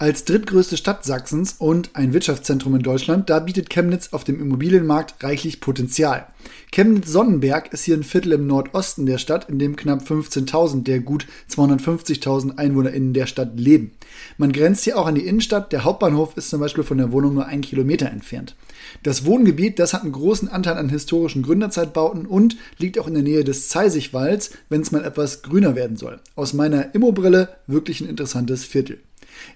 Als drittgrößte Stadt Sachsens und ein Wirtschaftszentrum in Deutschland, da bietet Chemnitz auf dem Immobilienmarkt reichlich Potenzial. Chemnitz-Sonnenberg ist hier ein Viertel im Nordosten der Stadt, in dem knapp 15.000 der gut 250.000 EinwohnerInnen der Stadt leben. Man grenzt hier auch an die Innenstadt. Der Hauptbahnhof ist zum Beispiel von der Wohnung nur ein Kilometer entfernt. Das Wohngebiet, das hat einen großen Anteil an historischen Gründerzeitbauten und liegt auch in der Nähe des Zeisigwalds, wenn es mal etwas grüner werden soll. Aus meiner Immobrille wirklich ein interessantes Viertel.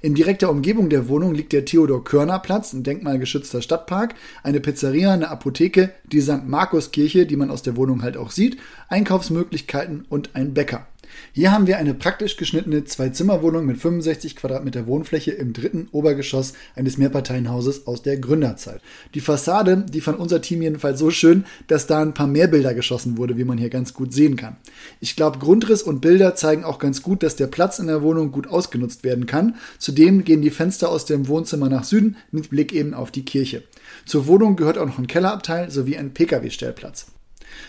In direkter Umgebung der Wohnung liegt der Theodor-Körner-Platz, ein denkmalgeschützter Stadtpark, eine Pizzeria, eine Apotheke, die St. Markus-Kirche, die man aus der Wohnung halt auch sieht, Einkaufsmöglichkeiten und ein Bäcker. Hier haben wir eine praktisch geschnittene Zwei-Zimmer-Wohnung mit 65 Quadratmeter Wohnfläche im dritten Obergeschoss eines Mehrparteienhauses aus der Gründerzeit. Die Fassade, die fand unser Team jedenfalls so schön, dass da ein paar mehr Bilder geschossen wurde, wie man hier ganz gut sehen kann. Ich glaube, Grundriss und Bilder zeigen auch ganz gut, dass der Platz in der Wohnung gut ausgenutzt werden kann. Zudem gehen die Fenster aus dem Wohnzimmer nach Süden mit Blick eben auf die Kirche. Zur Wohnung gehört auch noch ein Kellerabteil sowie ein Pkw-Stellplatz.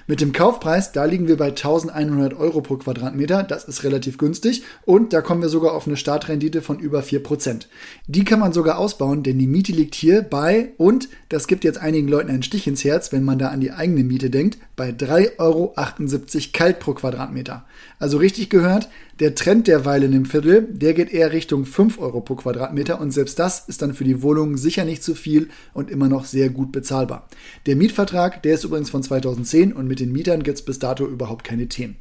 Mit dem Kaufpreis, da liegen wir bei 1100 Euro pro Quadratmeter. Das ist relativ günstig und da kommen wir sogar auf eine Startrendite von über 4%. Die kann man sogar ausbauen, denn die Miete liegt hier bei, und das gibt jetzt einigen Leuten einen Stich ins Herz, wenn man da an die eigene Miete denkt, bei 3,78 Euro kalt pro Quadratmeter. Also richtig gehört, der Trend derweil in dem Viertel, der geht eher Richtung 5 Euro pro Quadratmeter und selbst das ist dann für die Wohnung sicher nicht zu viel und immer noch sehr gut bezahlbar. Der Mietvertrag, der ist übrigens von 2010 und mit den Mietern gibt es bis dato überhaupt keine Themen.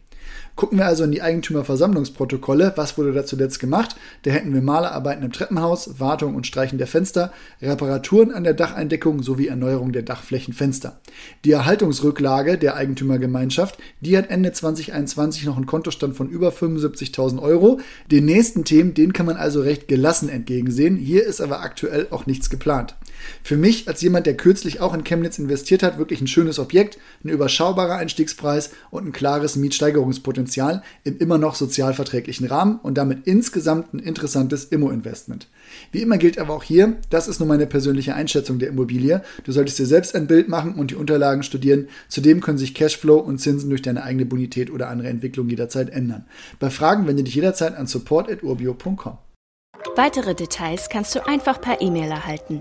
Gucken wir also in die Eigentümerversammlungsprotokolle. Was wurde da zuletzt gemacht? Da hätten wir Malerarbeiten im Treppenhaus, Wartung und Streichen der Fenster, Reparaturen an der Dacheindeckung sowie Erneuerung der Dachflächenfenster. Die Erhaltungsrücklage der Eigentümergemeinschaft, die hat Ende 2021 noch einen Kontostand von über 75.000 Euro. Den nächsten Themen, den kann man also recht gelassen entgegensehen. Hier ist aber aktuell auch nichts geplant. Für mich als jemand, der kürzlich auch in Chemnitz investiert hat, wirklich ein schönes Objekt, ein überschaubarer Einstiegspreis und ein klares Mietsteigerungspotenzial Potenzial im immer noch sozialverträglichen Rahmen und damit insgesamt ein interessantes Immo-Investment. Wie immer gilt aber auch hier, das ist nur meine persönliche Einschätzung der Immobilie. Du solltest dir selbst ein Bild machen und die Unterlagen studieren. Zudem können sich Cashflow und Zinsen durch deine eigene Bonität oder andere Entwicklung jederzeit ändern. Bei Fragen wende dich jederzeit an support.urbio.com. Weitere Details kannst du einfach per E-Mail erhalten.